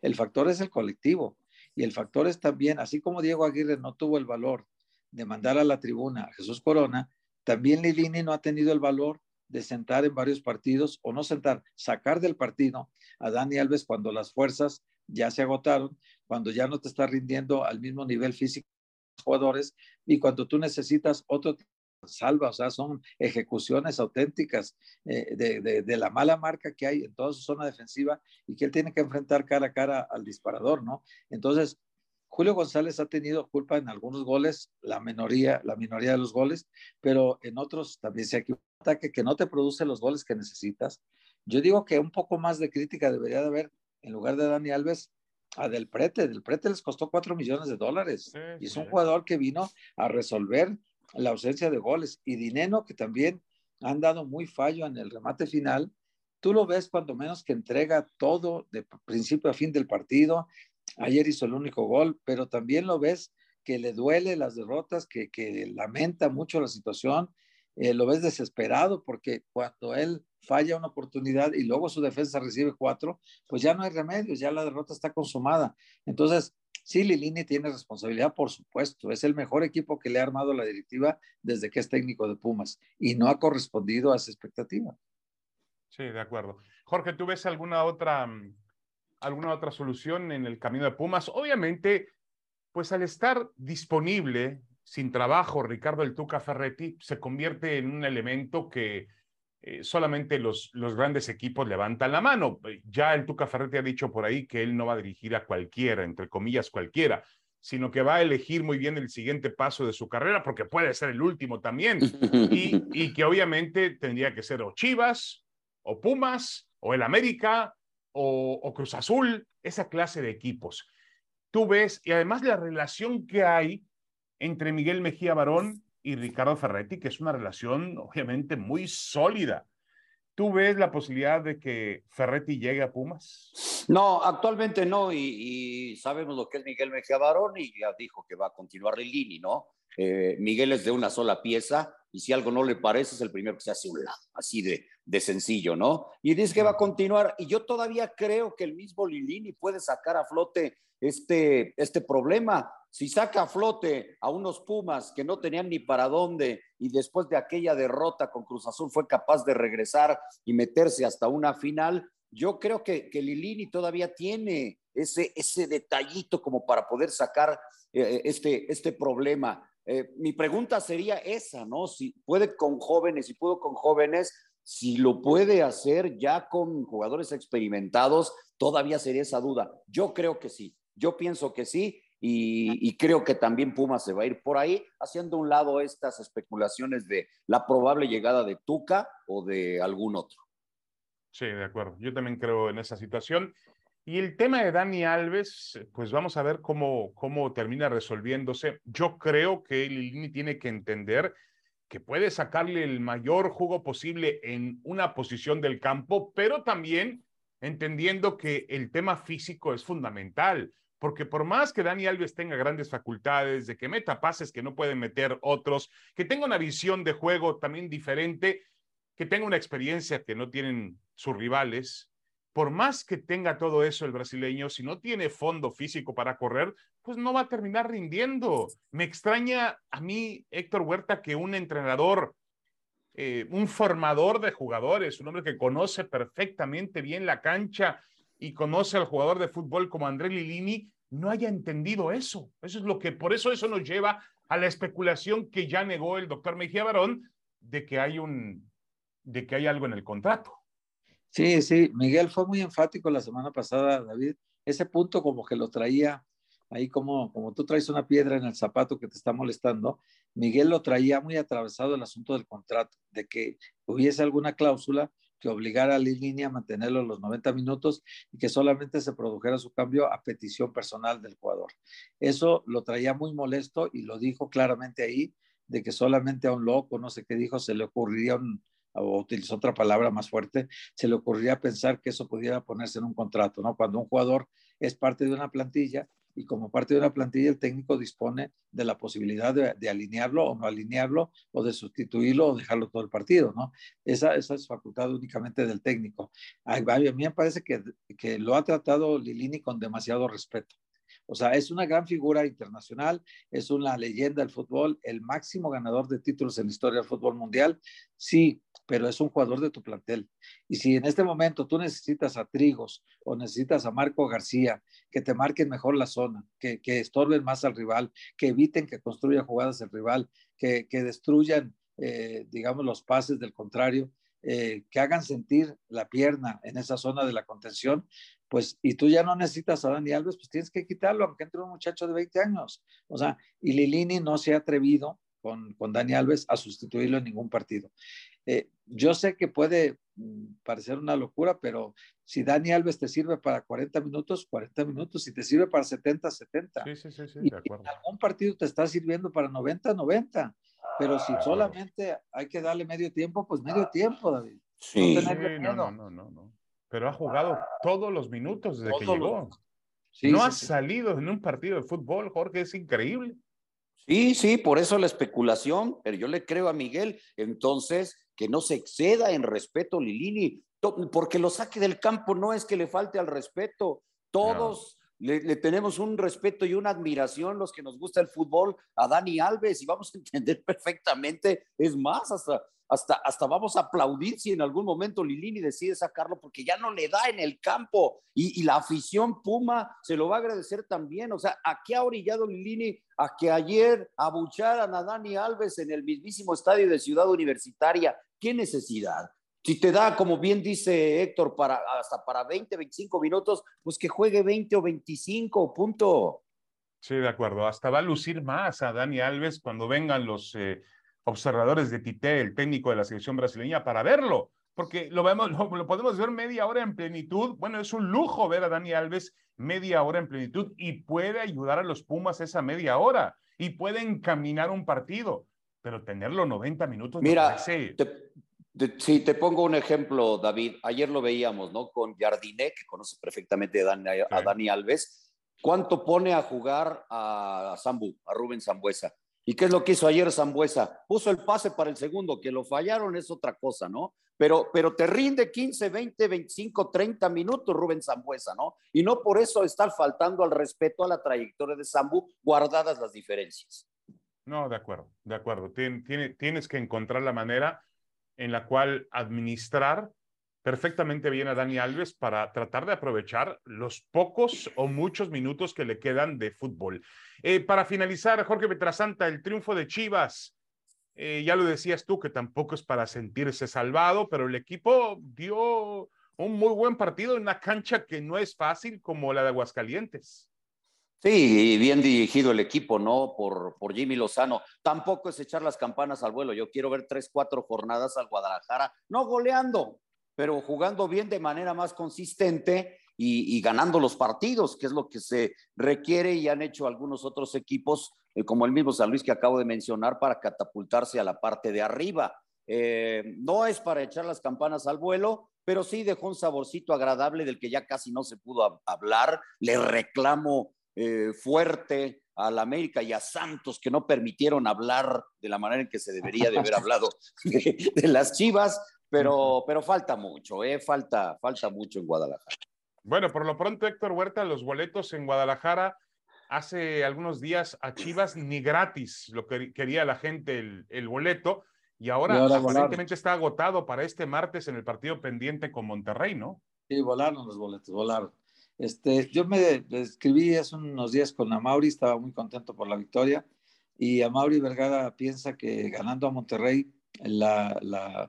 El factor es el colectivo. Y el factor es también, así como Diego Aguirre no tuvo el valor de mandar a la tribuna a Jesús Corona, también Lilini no ha tenido el valor de sentar en varios partidos, o no sentar, sacar del partido a Dani Alves cuando las fuerzas ya se agotaron, cuando ya no te está rindiendo al mismo nivel físico los jugadores y cuando tú necesitas otro salva, o sea, son ejecuciones auténticas eh, de, de, la mala marca que hay en toda su zona defensiva y que él tiene que enfrentar cara a cara al disparador, ¿no? Entonces, Julio González ha tenido culpa en algunos goles, la minoría, la minoría de los goles, pero en otros también se equivoca ataque que no te produce los goles que necesitas. Yo digo que un poco más de crítica debería de haber en lugar de Dani Alves, a Del Prete. Del Prete les costó cuatro millones de dólares. y es un jugador que vino a resolver la ausencia de goles. Y Dineno, que también han dado muy fallo en el remate final. Tú lo ves cuando menos que entrega todo de principio a fin del partido. Ayer hizo el único gol, pero también lo ves que le duele las derrotas, que, que lamenta mucho la situación. Eh, lo ves desesperado porque cuando él falla una oportunidad y luego su defensa recibe cuatro, pues ya no hay remedios, ya la derrota está consumada. Entonces, sí, Lilini tiene responsabilidad, por supuesto. Es el mejor equipo que le ha armado la directiva desde que es técnico de Pumas y no ha correspondido a esa expectativa. Sí, de acuerdo. Jorge, ¿tú ves alguna otra, mm, alguna otra solución en el camino de Pumas? Obviamente, pues al estar disponible, sin trabajo, Ricardo El Tuca Ferretti se convierte en un elemento que eh, solamente los, los grandes equipos levantan la mano. Ya el Tuca Ferretti ha dicho por ahí que él no va a dirigir a cualquiera, entre comillas cualquiera, sino que va a elegir muy bien el siguiente paso de su carrera, porque puede ser el último también, y, y que obviamente tendría que ser o Chivas o Pumas, o el América, o, Cruz Azul, esa clase de equipos. Tú ves, y además la relación que hay entre Miguel Mejía Barón y Ricardo Ferretti, que es una relación obviamente muy sólida. ¿Tú ves la posibilidad de que Ferretti llegue a Pumas? No, actualmente no, y, sabemos lo que es Miguel Mejía Barón y ya dijo que va a continuar Lini, ¿no? Eh, Miguel es de una sola pieza y si algo no le parece es el primero que se hace un lado, así de, de sencillo, ¿no? Y dice que va a continuar y yo todavía creo que el mismo Lilini puede sacar a flote este, este problema. Si saca a flote a unos Pumas que no tenían ni para dónde y después de aquella derrota con Cruz Azul fue capaz de regresar y meterse hasta una final, yo creo que, que Lilini todavía tiene ese, ese detallito como para poder sacar eh, este, este problema. Eh, mi pregunta sería esa, ¿no? Si puede con jóvenes, si puedo con jóvenes, si lo puede hacer ya con jugadores experimentados, todavía sería esa duda. Yo creo que sí, yo pienso que sí, y, creo que también Pumas se va a ir por ahí, haciendo un lado estas especulaciones de la probable llegada de Tuca o de algún otro. Sí, de acuerdo. Yo también creo en esa situación. Y el tema de Dani Alves, pues vamos a ver cómo, cómo termina resolviéndose. Yo creo que Lilini tiene que entender que puede sacarle el mayor jugo posible en una posición del campo, pero también entendiendo que el tema físico es fundamental, porque por más que Dani Alves tenga grandes facultades, de que meta pases que no pueden meter otros, que tenga una visión de juego también diferente, que tenga una experiencia que no tienen sus rivales, por más que tenga todo eso el brasileño, si no tiene fondo físico para correr, pues no va a terminar rindiendo. Me extraña a mí, Héctor Huerta, que un entrenador, eh, un formador de jugadores, un hombre que conoce perfectamente bien la cancha y conoce al jugador de fútbol como André Lilini, no haya entendido eso. Eso es lo que, por eso eso nos lleva a la especulación que ya negó el doctor Mejía Barón de que hay un, de que hay algo en el contrato. Sí, sí, Miguel fue muy enfático la semana pasada, David. Ese punto como que lo traía ahí como, como tú traes una piedra en el zapato que te está molestando, Miguel lo traía muy atravesado el asunto del contrato, de que hubiese alguna cláusula que obligara a línea a mantenerlo los 90 minutos y que solamente se produjera su cambio a petición personal del jugador. Eso lo traía muy molesto y lo dijo claramente ahí, de que solamente a un loco, no sé qué dijo, se le ocurriría o utilizó otra palabra más fuerte, se le ocurriría pensar que eso pudiera ponerse en un contrato, ¿no? Cuando un jugador es parte de una plantilla y como parte de una plantilla el técnico dispone de la posibilidad de, alinearlo o no alinearlo o de sustituirlo o dejarlo todo el partido, ¿no? Esa, esa es facultad únicamente del técnico. A, mí me parece que, que lo ha tratado Lilini con demasiado respeto. O sea, es una gran figura internacional, es una leyenda del fútbol, el máximo ganador de títulos en la historia del fútbol mundial. Sí, pero es un jugador de tu plantel. Y si en este momento tú necesitas a Trigos o necesitas a Marco García, que te marquen mejor la zona, que, que estorben más al rival, que eviten que construya jugadas el rival, que, que destruyan, eh, digamos, los pases del contrario, eh, que hagan sentir la pierna en esa zona de la contención, pues, y tú ya no necesitas a Dani Alves, pues tienes que quitarlo, aunque entre un muchacho de 20 años. O sea, y Lilini no se ha atrevido con, con Dani Alves a sustituirlo en ningún partido. Eh, yo sé que puede mm, parecer una locura, pero si Dani Alves te sirve para 40 minutos, 40 minutos, si te sirve para 70, 70. Sí, sí, sí, sí y de acuerdo. En algún partido te está sirviendo para 90, 90. Pero si solamente hay que darle medio tiempo, pues medio tiempo, David. Sí, no, no, no, no, no, Pero ha jugado todos los minutos desde que llegó. no ha salido en un partido de fútbol, Jorge, es increíble. Sí, sí, por eso la especulación, pero yo le creo a Miguel, entonces que no se exceda en respeto Lilini, porque lo saque del campo no es que le falte al respeto, todos le, tenemos un respeto y una admiración los que nos gusta el fútbol a Dani Alves y vamos a entender perfectamente, es más, hasta, hasta, hasta vamos a aplaudir si en algún momento Lilini decide sacarlo porque ya no le da en el campo y, y la afición Puma se lo va a agradecer también. O sea, ¿a qué ha orillado Lilini a que ayer abucharan a Dani Alves en el mismísimo estadio de Ciudad Universitaria? ¿Qué necesidad? Si te da, como bien dice Héctor, para, hasta para 20, 25 minutos, pues que juegue 20 o 25, punto. Sí, de acuerdo. Hasta va a lucir más a Dani Alves cuando vengan los eh, observadores de Tite, el técnico de la selección brasileña, para verlo. Porque lo, vemos, lo, podemos ver media hora en plenitud. Bueno, es un lujo ver a Dani Alves media hora en plenitud y puede ayudar a los Pumas esa media hora y puede encaminar un partido. Pero tenerlo 90 minutos. Mira, te, sí, te pongo un ejemplo, David. Ayer lo veíamos, ¿no? Con Jardiné, que conoce perfectamente a Dani, a Dani Alves. ¿Cuánto pone a jugar a Zambu, a Rubén Zambuesa? ¿Y qué es lo que hizo ayer Zambuesa? Puso el pase para el segundo, que lo fallaron es otra cosa, ¿no? Pero, pero te rinde 15, 20, 25, 30 minutos Rubén Zambuesa, ¿no? Y no por eso estar faltando al respeto a la trayectoria de Zambu, guardadas las diferencias. No, de acuerdo, de acuerdo. tienes que encontrar la manera en la cual administrar perfectamente bien a Dani Alves para tratar de aprovechar los pocos o muchos minutos que le quedan de fútbol. Eh, para finalizar, Jorge Petrasanta, el triunfo de Chivas. Eh, ya lo decías tú, que tampoco es para sentirse salvado, pero el equipo dio un muy buen partido en una cancha que no es fácil como la de Aguascalientes. Sí, bien dirigido el equipo, ¿no? Por, por Jimmy Lozano. Tampoco es echar las campanas al vuelo. Yo quiero ver tres, cuatro jornadas al Guadalajara, no goleando, pero jugando bien de manera más consistente y, ganando los partidos, que es lo que se requiere y han hecho algunos otros equipos, eh, como el mismo San Luis que acabo de mencionar, para catapultarse a la parte de arriba. Eh, no es para echar las campanas al vuelo, pero sí dejó un saborcito agradable del que ya casi no se pudo hablar. Le reclamo eh, fuerte al América y a Santos que no permitieron hablar de la manera en que se debería de haber hablado de, las Chivas, pero, pero falta mucho, eh, falta, falta mucho en Guadalajara. Bueno, por lo pronto, Héctor Huerta, los boletos en Guadalajara hace algunos días a Chivas ni gratis lo que quería la gente el, el boleto y ahora, aparentemente está agotado para este martes en el partido pendiente con Monterrey, ¿no? Sí, volaron los boletos, volaron. Este, yo me escribí hace unos días con Amauri, estaba muy contento por la victoria, y Amauri Vergara piensa que ganando a Monterrey, la,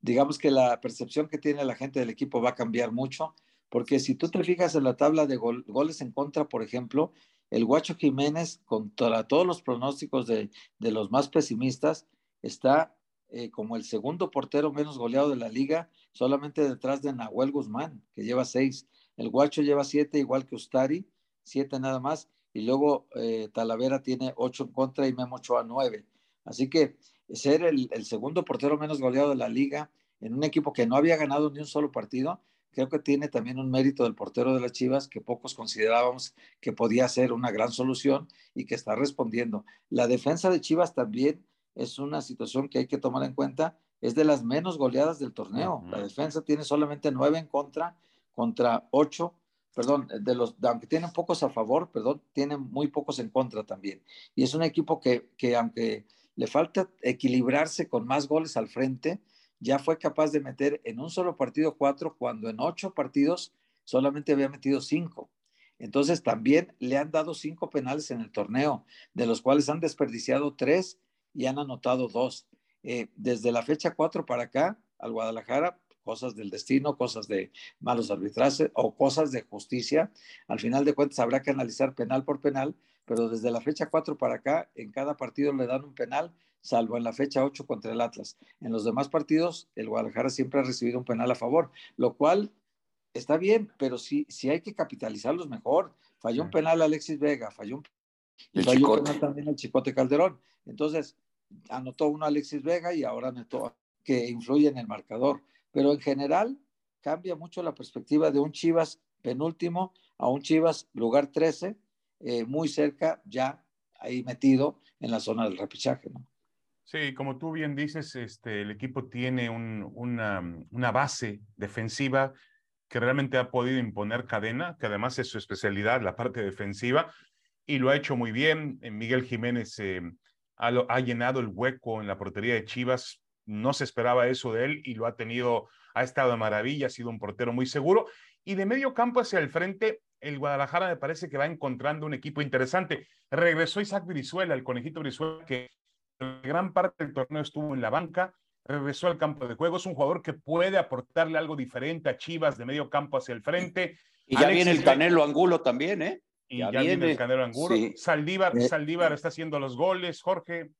digamos que la percepción que tiene la gente del equipo va a cambiar mucho, porque si tú te fijas en la tabla de goles en contra, por ejemplo, el Guacho Jiménez, contra todos los pronósticos de, de los más pesimistas, está eh, como el segundo portero menos goleado de la liga, solamente detrás de Nahuel Guzmán, que lleva seis. El Guacho lleva siete, igual que Ustari, siete nada más. Y luego eh, Talavera tiene ocho en contra y Memo Ochoa nueve. Así que ser el, segundo portero menos goleado de la liga en un equipo que no había ganado ni un solo partido, creo que tiene también un mérito del portero de las Chivas que pocos considerábamos que podía ser una gran solución y que está respondiendo. La defensa de Chivas también es una situación que hay que tomar en cuenta, es de las menos goleadas del torneo. La defensa tiene solamente nueve en contra contra ocho, perdón, de los, aunque tienen pocos a favor, perdón, tienen muy pocos en contra también. Y es un equipo que, que aunque le falta equilibrarse con más goles al frente, ya fue capaz de meter en un solo partido cuatro, cuando en ocho partidos solamente había metido cinco. Entonces también le han dado cinco penales en el torneo, de los cuales han desperdiciado tres y han anotado dos. Eh, desde la fecha cuatro para acá, al Guadalajara cosas del destino, cosas de malos arbitrajes o cosas de justicia. Al final de cuentas habrá que analizar penal por penal, pero desde la fecha 4 para acá, en cada partido le dan un penal, salvo en la fecha 8 contra el Atlas. En los demás partidos, el Guadalajara siempre ha recibido un penal a favor, lo cual está bien, pero sí, sí hay que capitalizarlos mejor. Falló un penal Alexis Vega, falló un, falló un penal también el Chicote Calderón. Entonces, anotó uno Alexis Vega y ahora anotó que influye en el marcador pero en general cambia mucho la perspectiva de un Chivas penúltimo a un Chivas lugar 13, eh, muy cerca, ya ahí metido en la zona del repechaje. Sí, como tú bien dices, este, el equipo tiene una, una, base defensiva que realmente ha podido imponer cadena, que además es su especialidad, la parte defensiva, y lo ha hecho muy bien. Eh, Miguel Jiménez eh, ha, llenado el hueco en la portería de Chivas. No se esperaba eso de él y lo ha tenido, ha estado de maravilla, ha sido un portero muy seguro. Y de medio campo hacia el frente, el Guadalajara me parece que va encontrando un equipo interesante. Regresó Isaac Brizuela, el conejito Brizuela, que gran parte del torneo estuvo en la banca, regresó al campo de juego. Es un jugador que puede aportarle algo diferente a Chivas de medio campo hacia el frente. Y ya viene el Canelo Angulo también, ¿eh? Y ya, viene. el Canelo Angulo. Saldívar, eh, Saldívar está haciendo los goles, Jorge.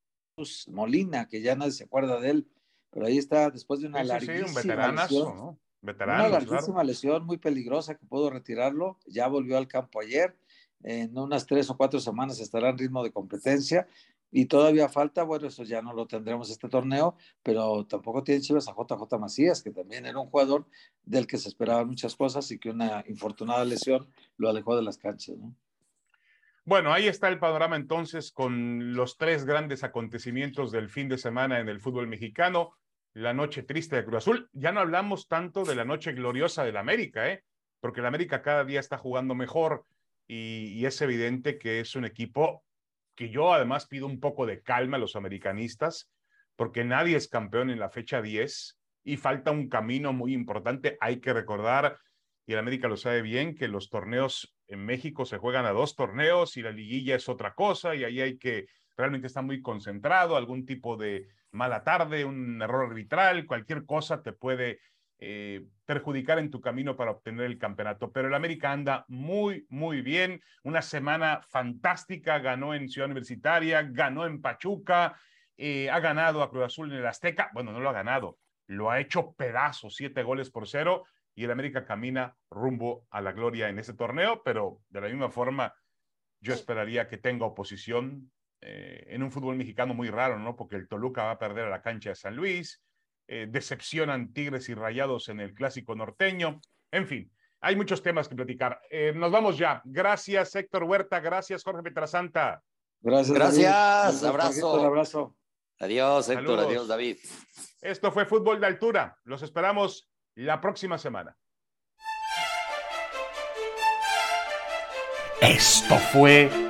Molina, que ya nadie se acuerda de él, pero ahí está después de una larguísima un veteranazo, ¿no? una larguísima lesión muy peligrosa que pudo retirarlo. Ya volvió al campo ayer. En unas tres o cuatro semanas estará en ritmo de competencia y todavía falta, bueno, eso ya no lo tendremos este torneo, pero tampoco tiene Chivas a JJ Macías, que también era un jugador del que se esperaban muchas cosas y que una infortunada lesión lo alejó de las canchas, ¿no? Bueno, ahí está el panorama entonces con los tres grandes acontecimientos del fin de semana en el fútbol mexicano. La noche triste de Cruz Azul. Ya no hablamos tanto de la noche gloriosa del América, ¿eh? Porque el América cada día está jugando mejor y, es evidente que es un equipo que yo además pido un poco de calma a los americanistas, porque nadie es campeón en la fecha 10 y falta un camino muy importante. Hay que recordar, y el América lo sabe bien, que los torneos en México se juegan a dos torneos y la liguilla es otra cosa y ahí hay que realmente estar muy concentrado, algún tipo de mala tarde, un error arbitral, cualquier cosa te puede eh, perjudicar en tu camino para obtener el campeonato. Pero el América anda muy, muy bien. Una semana fantástica. Ganó en Ciudad Universitaria, ganó en Pachuca, eh, ha ganado a Cruz Azul en el Azteca. Bueno, no lo ha ganado, lo ha hecho pedazos, siete goles por cero. Y el América camina rumbo a la gloria en ese torneo, pero de la misma forma, yo esperaría que tenga oposición eh, en un fútbol mexicano muy raro, ¿no? Porque el Toluca va a perder a la cancha de San Luis, eh, decepcionan Tigres y Rayados en el clásico norteño. En fin, hay muchos temas que platicar. Eh, nos vamos ya. Gracias, Héctor Huerta. Gracias, Jorge Petrasanta. Gracias. Gracias. Abrazo. abrazo. Adiós, Héctor. Adiós, David. Esto fue Fútbol de Altura. Los esperamos la próxima semana. Esto fue